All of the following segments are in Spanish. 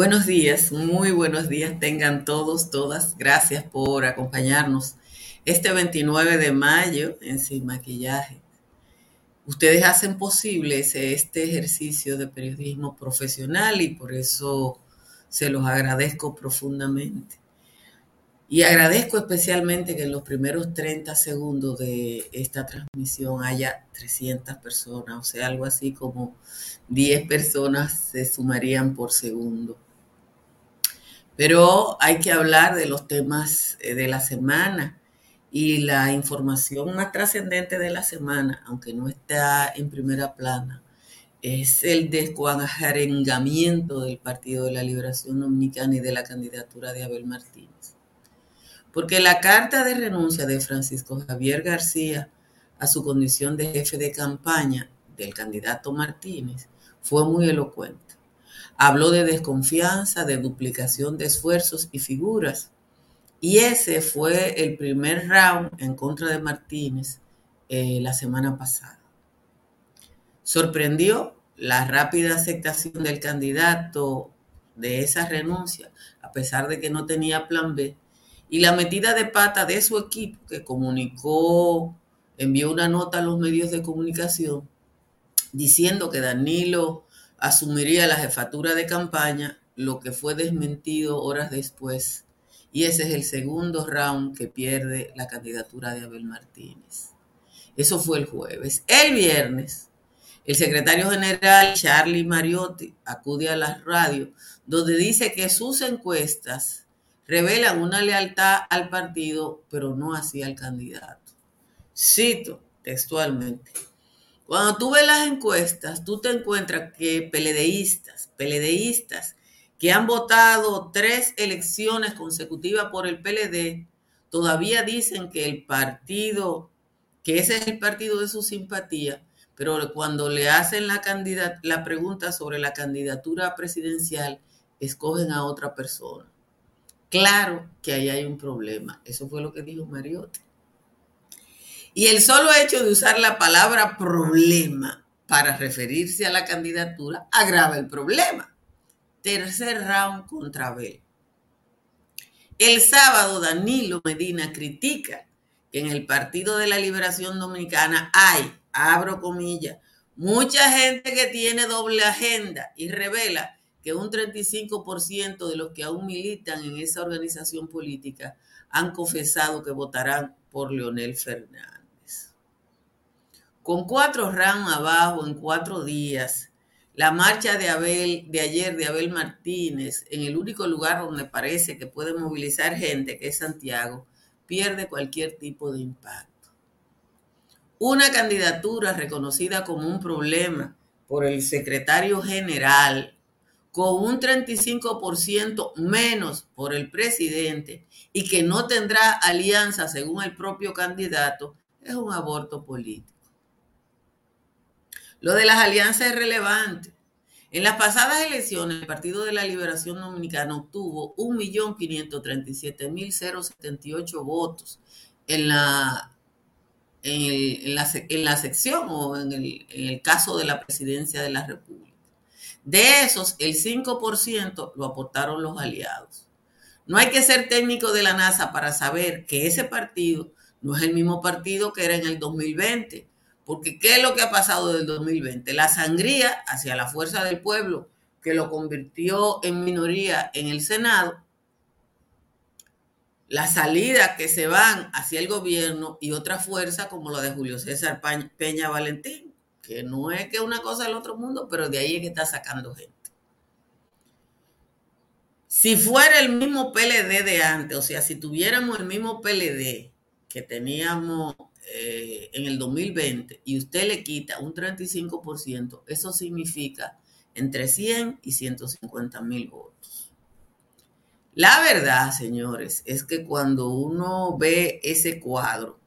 Buenos días, muy buenos días tengan todos, todas. Gracias por acompañarnos este 29 de mayo en Sin Maquillaje. Ustedes hacen posible este ejercicio de periodismo profesional y por eso se los agradezco profundamente. Y agradezco especialmente que en los primeros 30 segundos de esta transmisión haya 300 personas, o sea, algo así como 10 personas se sumarían por segundo. Pero hay que hablar de los temas eh, de la semana y la información más trascendente de la semana, aunque no está en primera plana, es el descuajarengamiento del Partido de la Liberación Dominicana y de la candidatura de Abel Martínez. Porque la carta de renuncia de Francisco Javier García a su condición de jefe de campaña del candidato Martínez fue muy elocuente. Habló de desconfianza, de duplicación de esfuerzos y figuras. Y ese fue el primer round en contra de Martínez eh, la semana pasada. Sorprendió la rápida aceptación del candidato de esa renuncia, a pesar de que no tenía plan B, y la metida de pata de su equipo que comunicó, envió una nota a los medios de comunicación diciendo que Danilo asumiría la jefatura de campaña, lo que fue desmentido horas después. Y ese es el segundo round que pierde la candidatura de Abel Martínez. Eso fue el jueves. El viernes, el secretario general Charlie Mariotti acude a la radio donde dice que sus encuestas revelan una lealtad al partido, pero no así al candidato. Cito textualmente. Cuando tú ves las encuestas, tú te encuentras que peledeístas, peledeístas que han votado tres elecciones consecutivas por el PLD, todavía dicen que el partido, que ese es el partido de su simpatía, pero cuando le hacen la, la pregunta sobre la candidatura presidencial, escogen a otra persona. Claro que ahí hay un problema. Eso fue lo que dijo Mariotti. Y el solo hecho de usar la palabra problema para referirse a la candidatura agrava el problema. Tercer round contra B. El sábado Danilo Medina critica que en el Partido de la Liberación Dominicana hay, abro comillas, mucha gente que tiene doble agenda y revela que un 35% de los que aún militan en esa organización política han confesado que votarán por Leonel Fernández. Con cuatro rounds abajo en cuatro días, la marcha de Abel de ayer de Abel Martínez en el único lugar donde parece que puede movilizar gente, que es Santiago, pierde cualquier tipo de impacto. Una candidatura reconocida como un problema por el secretario general, con un 35% menos por el presidente y que no tendrá alianza según el propio candidato, es un aborto político. Lo de las alianzas es relevante. En las pasadas elecciones, el Partido de la Liberación Dominicana obtuvo 1.537.078 votos en la, en, la, en la sección o en el, en el caso de la presidencia de la República. De esos, el 5% lo aportaron los aliados. No hay que ser técnico de la NASA para saber que ese partido no es el mismo partido que era en el 2020 porque ¿qué es lo que ha pasado del 2020? La sangría hacia la fuerza del pueblo, que lo convirtió en minoría en el Senado, la salida que se van hacia el gobierno y otra fuerza como la de Julio César Peña Valentín, que no es que una cosa del otro mundo, pero de ahí es que está sacando gente. Si fuera el mismo PLD de antes, o sea, si tuviéramos el mismo PLD que teníamos eh, en el 2020 y usted le quita un 35%, eso significa entre 100 y 150 mil votos. La verdad, señores, es que cuando uno ve ese cuadro,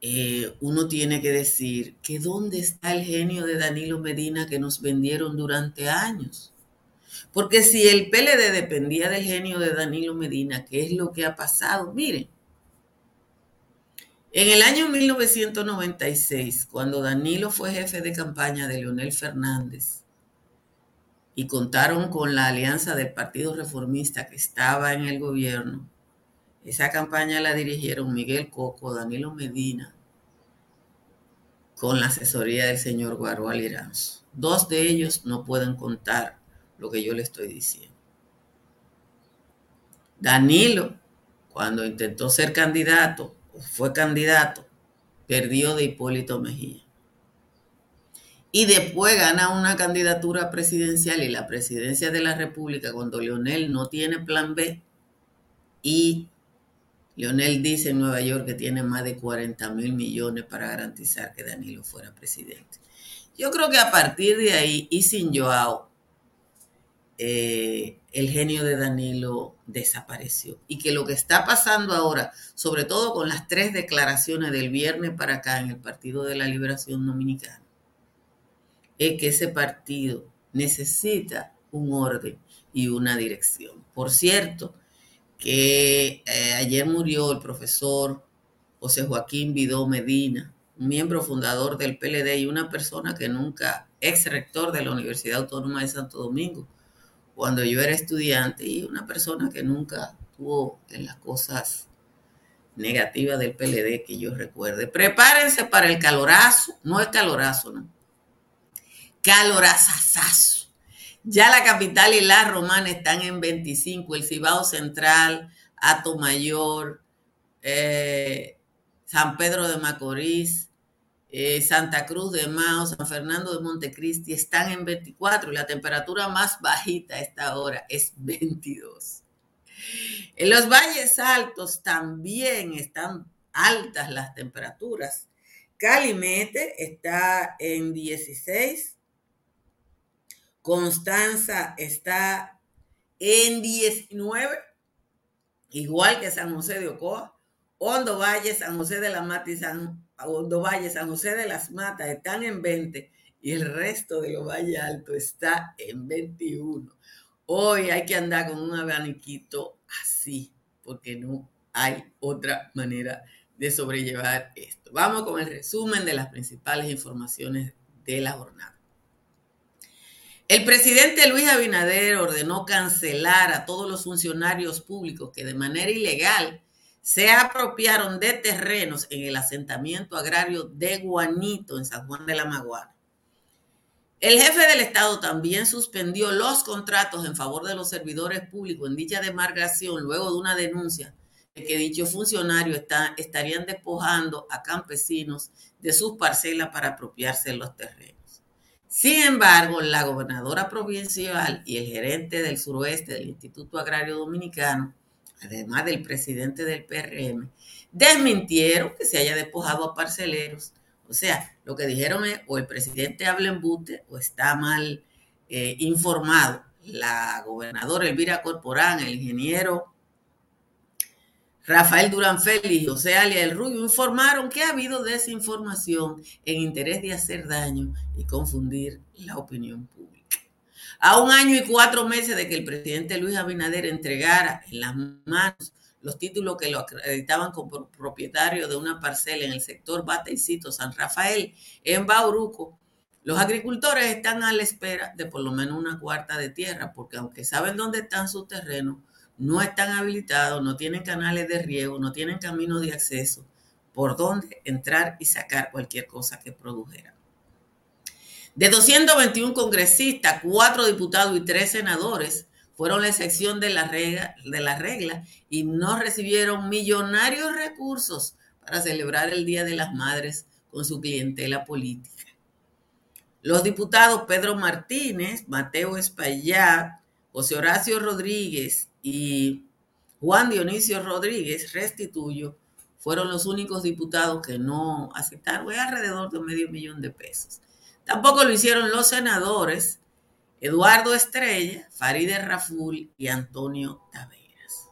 eh, uno tiene que decir que dónde está el genio de Danilo Medina que nos vendieron durante años. Porque si el PLD dependía del genio de Danilo Medina, ¿qué es lo que ha pasado? Miren, en el año 1996, cuando Danilo fue jefe de campaña de Leonel Fernández, y contaron con la alianza del Partido Reformista que estaba en el gobierno, esa campaña la dirigieron Miguel Coco, Danilo Medina, con la asesoría del señor Guarual Iranzo. Dos de ellos no pueden contar lo que yo le estoy diciendo. Danilo, cuando intentó ser candidato, fue candidato, perdió de Hipólito Mejía. Y después gana una candidatura presidencial y la presidencia de la República cuando Leonel no tiene plan B y Leonel dice en Nueva York que tiene más de 40 mil millones para garantizar que Danilo fuera presidente. Yo creo que a partir de ahí, y sin Joao, eh, el genio de Danilo desapareció. Y que lo que está pasando ahora, sobre todo con las tres declaraciones del viernes para acá en el Partido de la Liberación Dominicana, es que ese partido necesita un orden y una dirección. Por cierto, que eh, ayer murió el profesor José Joaquín Vidó Medina, un miembro fundador del PLD y una persona que nunca, ex rector de la Universidad Autónoma de Santo Domingo, cuando yo era estudiante, y una persona que nunca tuvo en las cosas negativas del PLD que yo recuerde. Prepárense para el calorazo, no es calorazo, ¿no? Calorazazazo ya la capital y la romana están en 25, el Cibao Central, Ato Mayor, eh, San Pedro de Macorís, eh, Santa Cruz de Mao, San Fernando de Montecristi están en 24 y la temperatura más bajita a esta hora es 22. En los valles altos también están altas las temperaturas. Calimete está en 16, Constanza está en 19, igual que San José de Ocoa. Hondo Valle, San José de la Mata y San Hondo Valle, San José de las Matas están en 20 y el resto de los valles altos está en 21. Hoy hay que andar con un abaniquito así, porque no hay otra manera de sobrellevar esto. Vamos con el resumen de las principales informaciones de la jornada. El presidente Luis Abinader ordenó cancelar a todos los funcionarios públicos que de manera ilegal se apropiaron de terrenos en el asentamiento agrario de Guanito, en San Juan de la Maguana. El jefe del Estado también suspendió los contratos en favor de los servidores públicos en dicha demarcación luego de una denuncia de que dichos funcionarios estarían despojando a campesinos de sus parcelas para apropiarse los terrenos. Sin embargo, la gobernadora provincial y el gerente del suroeste del Instituto Agrario Dominicano, además del presidente del PRM, desmintieron que se haya despojado a parceleros. O sea, lo que dijeron es o el presidente habla en bute o está mal eh, informado. La gobernadora Elvira Corporán, el ingeniero Rafael Durán Félix y José Alia El Rubio informaron que ha habido desinformación en interés de hacer daño y confundir la opinión pública. A un año y cuatro meses de que el presidente Luis Abinader entregara en las manos los títulos que lo acreditaban como propietario de una parcela en el sector Bateicito San Rafael, en Bauruco, los agricultores están a la espera de por lo menos una cuarta de tierra, porque aunque saben dónde están sus terrenos, no están habilitados, no tienen canales de riego, no tienen caminos de acceso por donde entrar y sacar cualquier cosa que produjera. De 221 congresistas, cuatro diputados y tres senadores fueron la excepción de la, regla, y no recibieron millonarios recursos para celebrar el Día de las Madres con su clientela política. Los diputados Pedro Martínez, Mateo Espaillat, José Horacio Rodríguez y Juan Dionisio Rodríguez Restituyo fueron los únicos diputados que no aceptaron, alrededor de medio millón de pesos. Tampoco lo hicieron los senadores Eduardo Estrella, Farideh Raful y Antonio Taveras.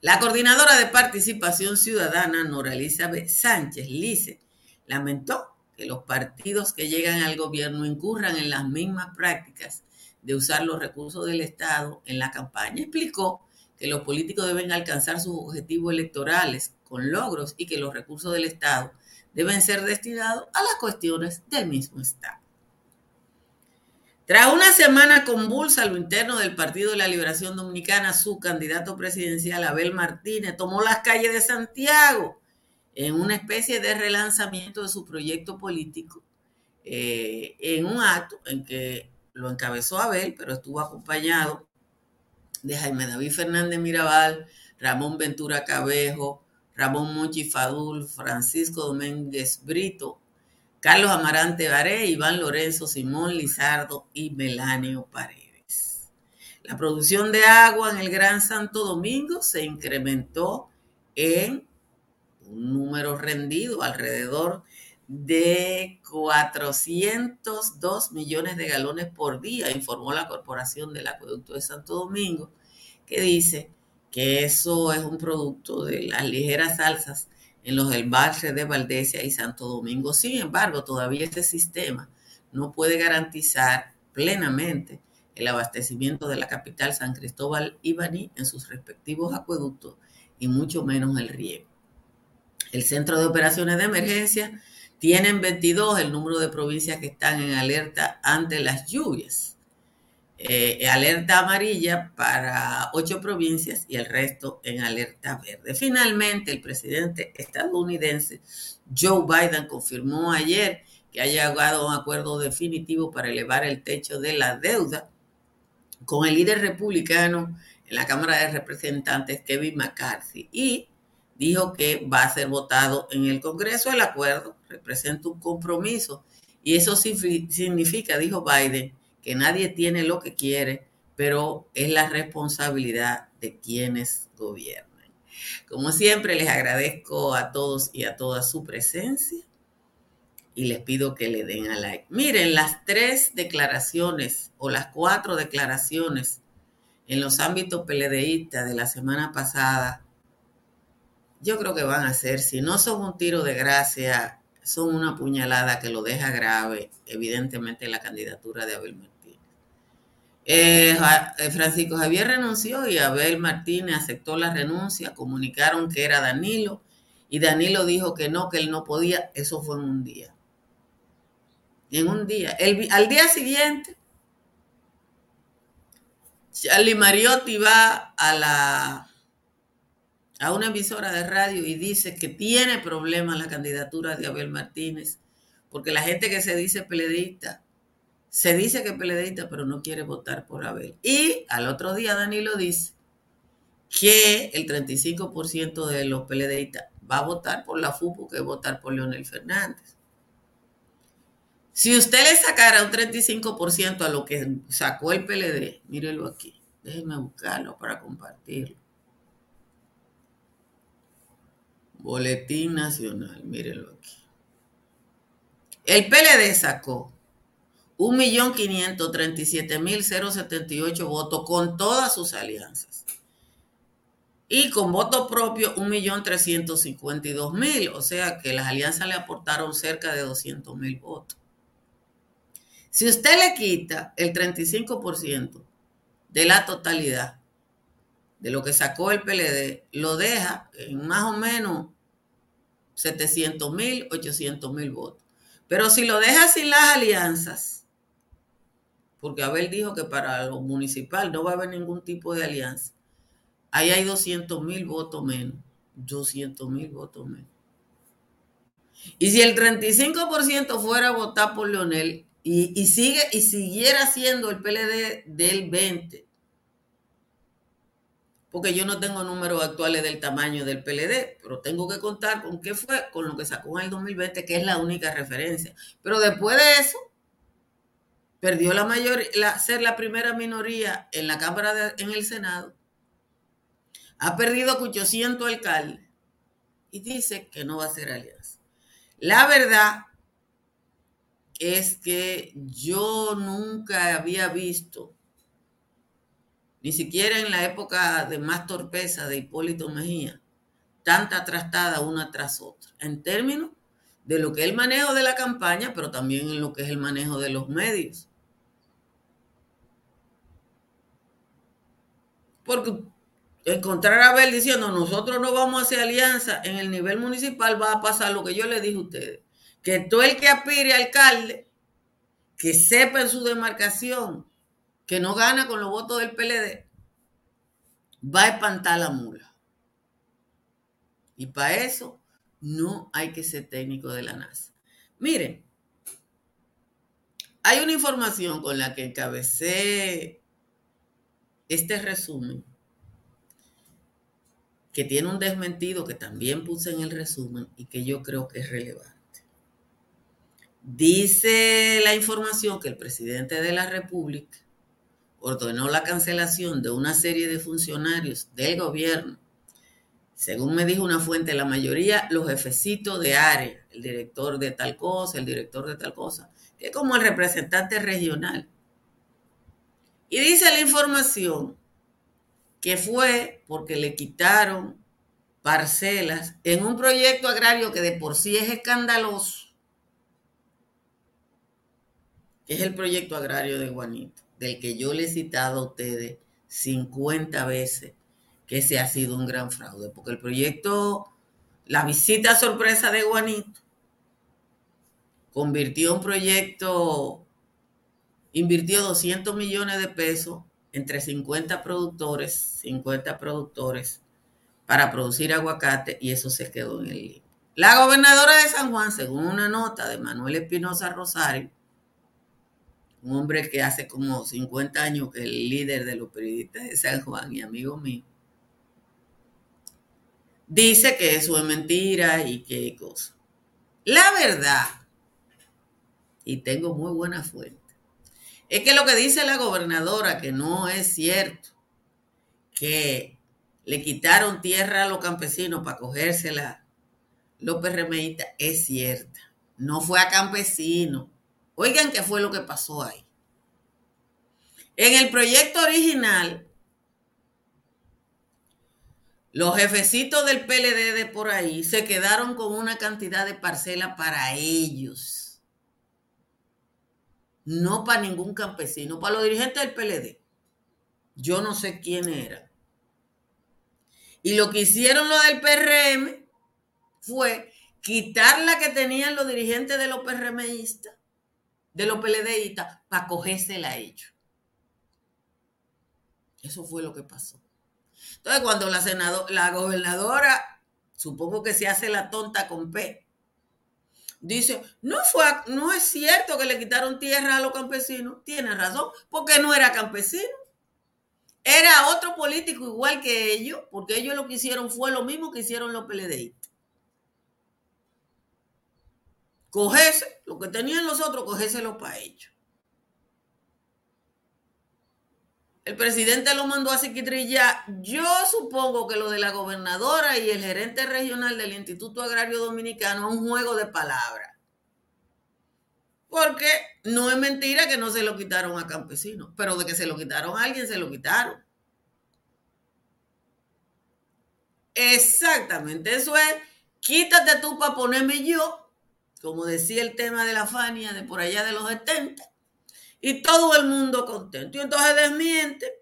La coordinadora de participación ciudadana, Nora Elizabeth Sánchez Lice, lamentó que los partidos que llegan al gobierno incurran en las mismas prácticas de usar los recursos del Estado en la campaña. Explicó que los políticos deben alcanzar sus objetivos electorales con logros y que los recursos del Estado deben ser destinados a las cuestiones del mismo Estado. Tras una semana convulsa a lo interno del Partido de la Liberación Dominicana, su candidato presidencial, Abel Martínez, tomó las calles de Santiago en una especie de relanzamiento de su proyecto político, eh, en un acto en que lo encabezó Abel, pero estuvo acompañado de Jaime David Fernández Mirabal, Ramón Ventura Cabejo, Ramón Monchi Fadul, Francisco Domínguez Brito, Carlos Amarante Baré, Iván Lorenzo, Simón Lizardo y Melanio Paredes. La producción de agua en el Gran Santo Domingo se incrementó en un número rendido alrededor de 402 millones de galones por día, informó la Corporación del Acueducto de Santo Domingo, que dice que eso es un producto de las ligeras alzas en los embalses de Valdesia y Santo Domingo. Sin embargo, todavía este sistema no puede garantizar plenamente el abastecimiento de la capital San Cristóbal y Baní en sus respectivos acueductos y mucho menos el riego. El Centro de Operaciones de Emergencia tiene en 22 el número de provincias que están en alerta ante las lluvias. Eh, alerta amarilla para ocho provincias y el resto en alerta verde. Finalmente, el presidente estadounidense Joe Biden confirmó ayer que ha llegado a un acuerdo definitivo para elevar el techo de la deuda con el líder republicano en la Cámara de Representantes, Kevin McCarthy, y dijo que va a ser votado en el Congreso. El acuerdo representa un compromiso y eso significa, dijo Biden, que nadie tiene lo que quiere, pero es la responsabilidad de quienes gobiernan. Como siempre, les agradezco a todos y a todas su presencia y les pido que le den a like. Miren, las tres declaraciones o las cuatro declaraciones en los ámbitos peledeístas de la semana pasada, yo creo que van a ser, si no son un tiro de gracia, son una puñalada que lo deja grave, evidentemente, la candidatura de Abel eh, eh, Francisco Javier renunció y Abel Martínez aceptó la renuncia, comunicaron que era Danilo y Danilo dijo que no, que él no podía, eso fue en un día. En un día. al día siguiente, Charlie Mariotti va a la a una emisora de radio y dice que tiene problemas la candidatura de Abel Martínez, porque la gente que se dice peledista se dice que es peledeísta, pero no quiere votar por Abel. Y al otro día Danilo dice que el 35% de los peledeístas va a votar por la FUPU, que votar por Leonel Fernández. Si usted le sacara un 35% a lo que sacó el PLD, mírelo aquí, déjenme buscarlo para compartirlo. Boletín Nacional, mírelo aquí. El PLD sacó 1.537.078 votos con todas sus alianzas. Y con voto propio, 1.352.000. O sea que las alianzas le aportaron cerca de 200.000 votos. Si usted le quita el 35% de la totalidad de lo que sacó el PLD, lo deja en más o menos 700.000, 800.000 votos. Pero si lo deja sin las alianzas, porque Abel dijo que para lo municipal no va a haber ningún tipo de alianza. Ahí hay 200 mil votos menos. 200 mil votos menos. Y si el 35% fuera a votar por Leonel y, sigue, y siguiera siendo el PLD del 20%, porque yo no tengo números actuales del tamaño del PLD, pero tengo que contar con qué fue, con lo que sacó en el 2020, que es la única referencia. Pero después de eso, perdió la mayor, ser la primera minoría en la Cámara, en el Senado, ha perdido 800 alcaldes y dice que no va a ser alianza. La verdad es que yo nunca había visto, ni siquiera en la época de más torpeza de Hipólito Mejía, tanta trastada una tras otra, en términos de lo que es el manejo de la campaña, pero también en lo que es el manejo de los medios. Porque encontrar a Abel diciendo nosotros no vamos a hacer alianza en el nivel municipal va a pasar lo que yo le dije a ustedes. Que todo el que aspire alcalde, que sepa en su demarcación que no gana con los votos del PLD, va a espantar la mula. Y para eso no hay que ser técnico de la NASA. Miren, hay una información con la que encabecé este resumen que tiene un desmentido que también puse en el resumen y que yo creo que es relevante. Dice la información que el presidente de la República ordenó la cancelación de una serie de funcionarios del gobierno. Según me dijo una fuente, la mayoría los jefecitos de área, el director de tal cosa, el director de tal cosa, que es como el representante regional. Y dice la información que fue porque le quitaron parcelas en un proyecto agrario que de por sí es escandaloso, que es el proyecto agrario de Juanito, del que yo le he citado a ustedes 50 veces que ese ha sido un gran fraude, porque el proyecto, la visita sorpresa de Juanito, convirtió un proyecto, invirtió 200 millones de pesos entre 50 productores, 50 productores para producir aguacate y eso se quedó en el libro. La gobernadora de San Juan, según una nota de Manuel Espinosa Rosario, un hombre que hace como 50 años que es el líder de los periodistas de San Juan y amigo mío, dice que eso es mentira y que cosa. La verdad, y tengo muy buena fuente, es que lo que dice la gobernadora, que no es cierto, que le quitaron tierra a los campesinos para cogérsela los PRMistas, es cierta. No fue a campesinos. Oigan qué fue lo que pasó ahí. En el proyecto original, los jefecitos del PLD de por ahí se quedaron con una cantidad de parcela para ellos no para ningún campesino, para los dirigentes del PLD. Yo no sé quién era. Y lo que hicieron los del PRM fue quitar la que tenían los dirigentes de los PRMistas, de los PLDistas, para cogérsela a ellos. Eso fue lo que pasó. Entonces, cuando la, la gobernadora, supongo que se hace la tonta con P, dice, no, fue, no es cierto que le quitaron tierra a los campesinos. Tiene razón, porque no era campesino. Era otro político igual que ellos, porque ellos lo que hicieron fue lo mismo que hicieron los PLDistas. Cogese lo que tenían los otros, cogéselo para ellos. El presidente lo mandó a Siquitrilla. Yo supongo que lo de la gobernadora y el gerente regional del Instituto Agrario Dominicano es un juego de palabras. Porque no es mentira que no se lo quitaron a campesinos, pero de que se lo quitaron a alguien, se lo quitaron. Exactamente, eso es, quítate tú para ponerme yo, como decía el tema de la Fania de por allá de los 70 y todo el mundo contento. Y entonces desmiente,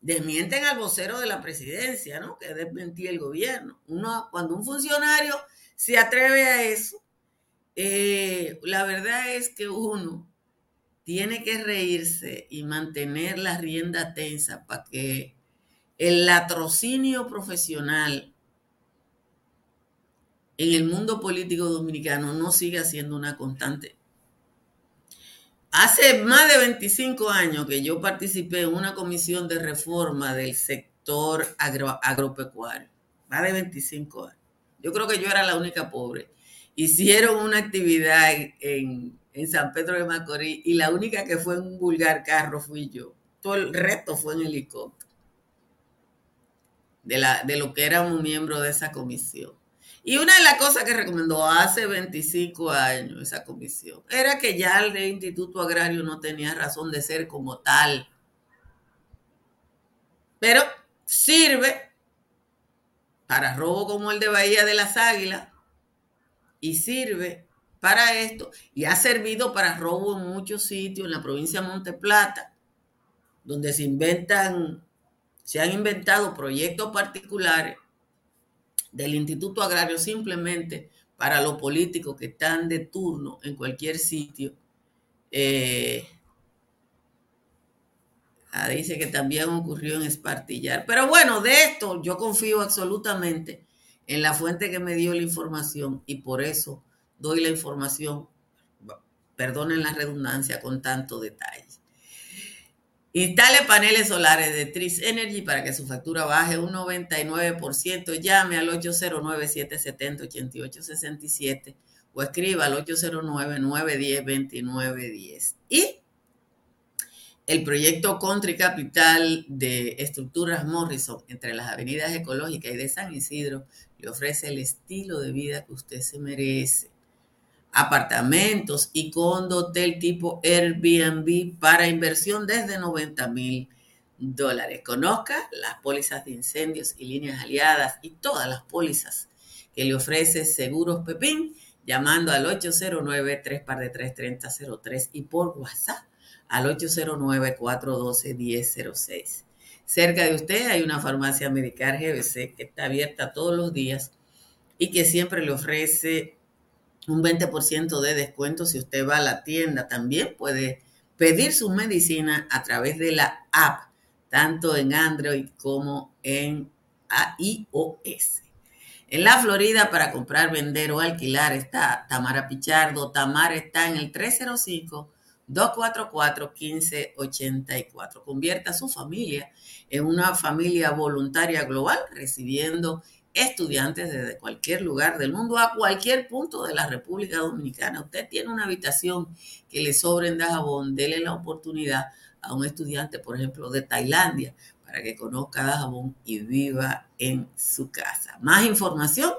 desmienten al vocero de la presidencia, ¿no? Que desmentía el gobierno. Uno, cuando un funcionario se atreve a eso, eh, la verdad es que uno tiene que reírse y mantener la rienda tensa para que el latrocinio profesional en el mundo político dominicano no siga siendo una constante Hace más de 25 años que yo participé en una comisión de reforma del sector agropecuario. Más de 25 años. Yo creo que yo era la única pobre. Hicieron una actividad en, San Pedro de Macorís y la única que fue en un vulgar carro fui yo. Todo el resto fue en helicóptero. De, la, de lo que era un miembro de esa comisión. Y una de las cosas que recomendó hace 25 años esa comisión era que ya el Instituto Agrario no tenía razón de ser como tal. Pero sirve para robo como el de Bahía de las Águilas y sirve para esto y ha servido para robo en muchos sitios en la provincia de Monte Plata, donde se inventan, se han inventado proyectos particulares del Instituto Agrario simplemente para los políticos que están de turno en cualquier sitio Eh, ah, dice que también ocurrió en Espartillar. Pero bueno, de esto yo confío absolutamente en la fuente que me dio la información y por eso doy la información, perdonen la redundancia, con tanto detalle. Instale paneles solares de Tris Energy para que su factura baje un 99%. Llame al 809-770-8867 o escriba al 809-910-2910. Y el proyecto Country Capital de Estructuras Morrison entre las avenidas ecológicas y de San Isidro le ofrece el estilo de vida que usted se merece apartamentos y condo hotel tipo Airbnb para inversión desde 90 mil dólares. Conozca las pólizas de incendios y líneas aliadas y todas las pólizas que le ofrece Seguros Pepín llamando al 809 3 3003 y por WhatsApp al 809-412-1006. Cerca de usted hay una farmacia Medicar GBC que está abierta todos los días y que siempre le ofrece un 20% de descuento si usted va a la tienda. También puede pedir su medicina a través de la app, tanto en Android como en iOS. En la Florida, para comprar, vender o alquilar, está Tamara Pichardo. Tamara está en el 305-244-1584. Convierta a su familia en una familia voluntaria global, recibiendo estudiantes desde cualquier lugar del mundo a cualquier punto de la República Dominicana. Usted tiene una habitación que le sobre en Dajabón, dele la oportunidad a un estudiante, por ejemplo, de Tailandia, para que conozca Dajabón y viva en su casa. Más información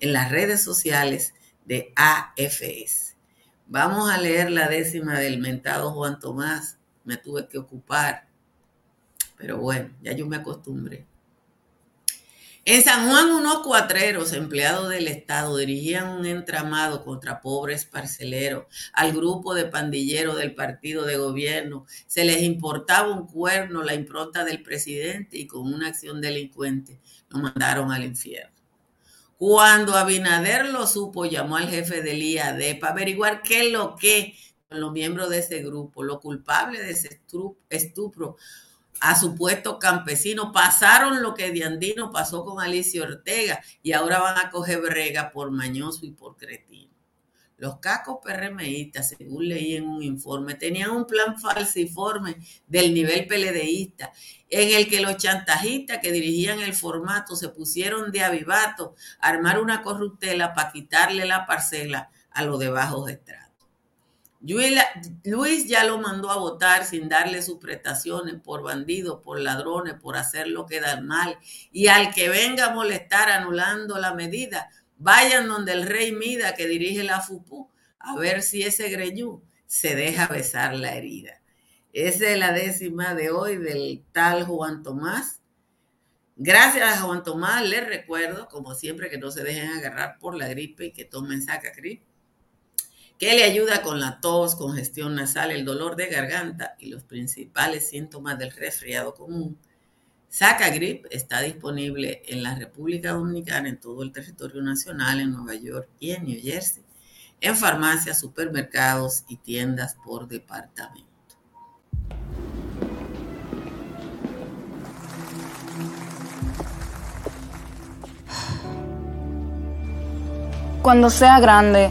en las redes sociales de AFS. Vamos a leer la décima del mentado Juan Tomás. Me tuve que ocupar, pero bueno, ya yo me acostumbré. En San Juan, unos cuatreros empleados del Estado dirigían un entramado contra pobres parceleros al grupo de pandilleros del partido de gobierno. Se les importaba un cuerno la impronta del presidente y con una acción delincuente lo mandaron al infierno. Cuando Abinader lo supo, llamó al jefe del IAD para averiguar qué es lo que con los miembros de ese grupo, lo culpable de ese estupro a supuestos campesinos. Pasaron lo que Diandino pasó con Alicia Ortega y ahora van a coger brega por mañoso y por cretino. Los cacos PRMistas, según leí en un informe, tenían un plan falsiforme del nivel peledeísta, en el que los chantajistas que dirigían el formato se pusieron de avivato a armar una corruptela para quitarle la parcela a los de bajos. Luis ya lo mandó a votar sin darle sus prestaciones por bandidos, por ladrones, por hacer lo que da mal. Y al que venga a molestar anulando la medida, vayan donde el rey Mida que dirige la FUPU a ver si ese greñú se deja besar la herida. Esa es la décima de hoy del tal Juan Tomás. Gracias a Juan Tomás, les recuerdo, como siempre, que no se dejen agarrar por la gripe y que tomen sacacrip que le ayuda con la tos, congestión nasal, el dolor de garganta y los principales síntomas del resfriado común. Sacagrip está disponible en la República Dominicana, en todo el territorio nacional, en Nueva York y en New Jersey, en farmacias, supermercados y tiendas por departamento. Cuando sea grande,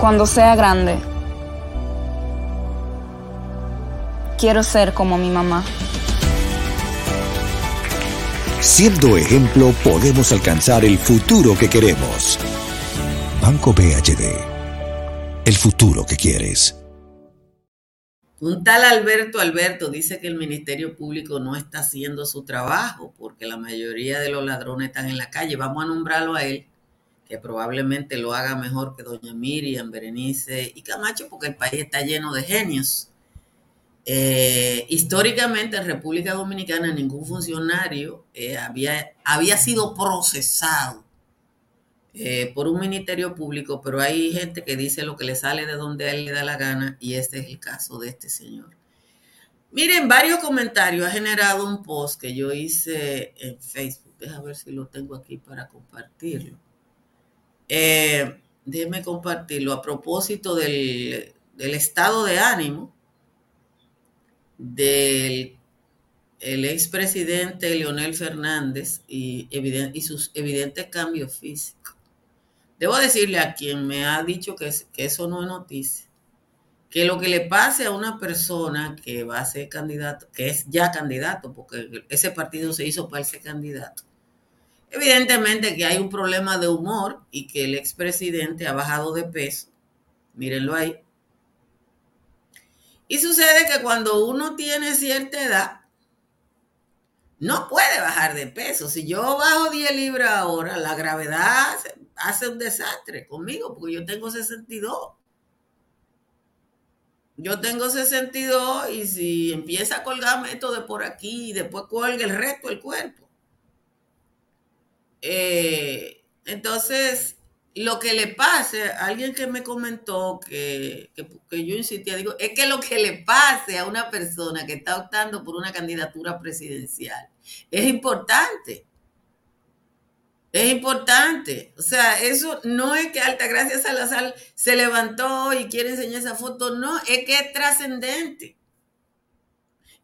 Cuando sea grande, quiero ser como mi mamá. Siendo ejemplo, podemos alcanzar el futuro que queremos. Banco BHD. El futuro que quieres. Un tal Alberto Alberto dice que el Ministerio Público no está haciendo su trabajo porque la mayoría de los ladrones están en la calle. Vamos a nombrarlo a él que probablemente lo haga mejor que doña Miriam, Berenice y Camacho, porque el país está lleno de genios. Eh, históricamente en República Dominicana ningún funcionario eh, había, había sido procesado eh, por un ministerio público, pero hay gente que dice lo que le sale de donde a él le da la gana y este es el caso de este señor. Miren, varios comentarios ha generado un post que yo hice en Facebook. Déjame ver si lo tengo aquí para compartirlo. Eh, déjeme compartirlo a propósito del, estado de ánimo del el expresidente Leonel Fernández y, y sus evidentes cambios físicos. Debo decirle a quien me ha dicho que, que eso no es noticia, que lo que le pase a una persona que va a ser candidato, que es ya candidato, porque ese partido se hizo para ser candidato, evidentemente que hay un problema de humor y que el expresidente ha bajado de peso, mírenlo ahí. Y sucede que cuando uno tiene cierta edad, no puede bajar de peso. Si yo bajo 10 libras ahora, la gravedad hace un desastre conmigo, porque yo tengo 62. Yo tengo 62 y si empieza a colgarme esto de por aquí y después cuelga el resto del cuerpo. Eh, entonces, lo que le pase, alguien que me comentó que, que, yo insistía, digo, es que lo que le pase a una persona que está optando por una candidatura presidencial es importante. Es importante. O sea, eso no es que Altagracia Salazar se levantó y quiere enseñar esa foto, no, es que es trascendente.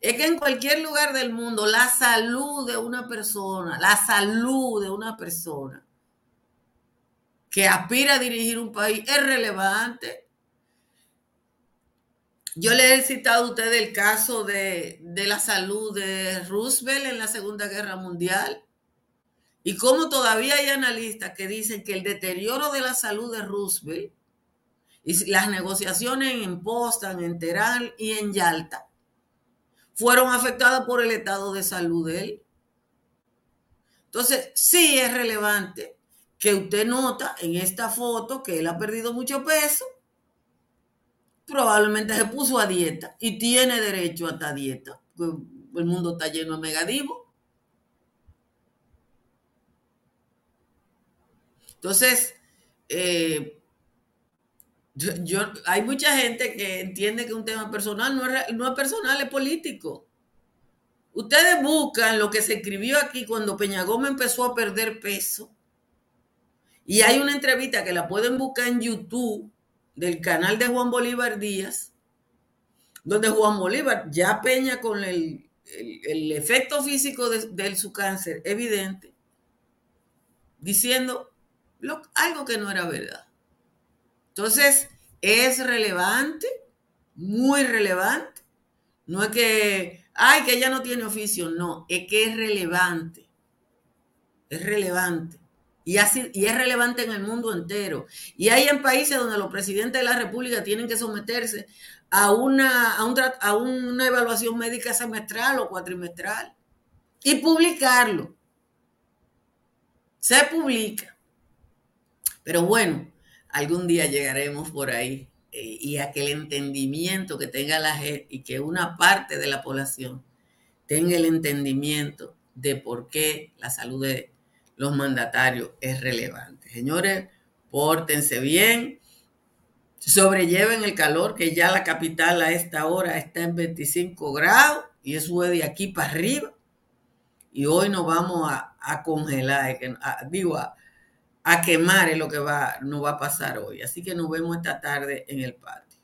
Es que en cualquier lugar del mundo la salud de una persona, la salud de una persona que aspira a dirigir un país es relevante. Yo le he citado a usted el caso de, de la salud de Roosevelt en la Segunda Guerra Mundial y cómo todavía hay analistas que dicen que el deterioro de la salud de Roosevelt y las negociaciones en Boston, en Teherán y en Yalta fueron afectadas por el estado de salud de él. Entonces, sí es relevante que usted nota en esta foto que él ha perdido mucho peso, probablemente se puso a dieta y tiene derecho a esta dieta. El mundo está lleno de megadivos. Entonces, eh, yo, hay mucha gente que entiende que un tema personal no es, no es personal, es político. Ustedes buscan lo que se escribió aquí cuando Peña Gómez empezó a perder peso. Y hay una entrevista que la pueden buscar en YouTube del canal de Juan Bolívar Díaz, donde Juan Bolívar ya Peña con el, efecto físico de, de, su cáncer evidente, diciendo, algo que no era verdad. Entonces, es relevante, muy relevante. No es que, ay, que ella no tiene oficio, no, es que es relevante. Es relevante. Y, así, y es relevante en el mundo entero. Y hay en países donde los presidentes de la República tienen que someterse a una, a, a una evaluación médica semestral o cuatrimestral y publicarlo. Se publica. Pero bueno, algún día llegaremos por ahí eh, y aquel entendimiento que tenga la gente y que una parte de la población tenga el entendimiento de por qué la salud de los mandatarios es relevante. Señores, pórtense bien, sobrelleven el calor, que ya la capital a esta hora está en 25 grados y eso es de aquí para arriba. Y hoy nos vamos a, congelar, digo, a, a quemar es lo que va, no va a pasar hoy. Así que nos vemos esta tarde en el patio.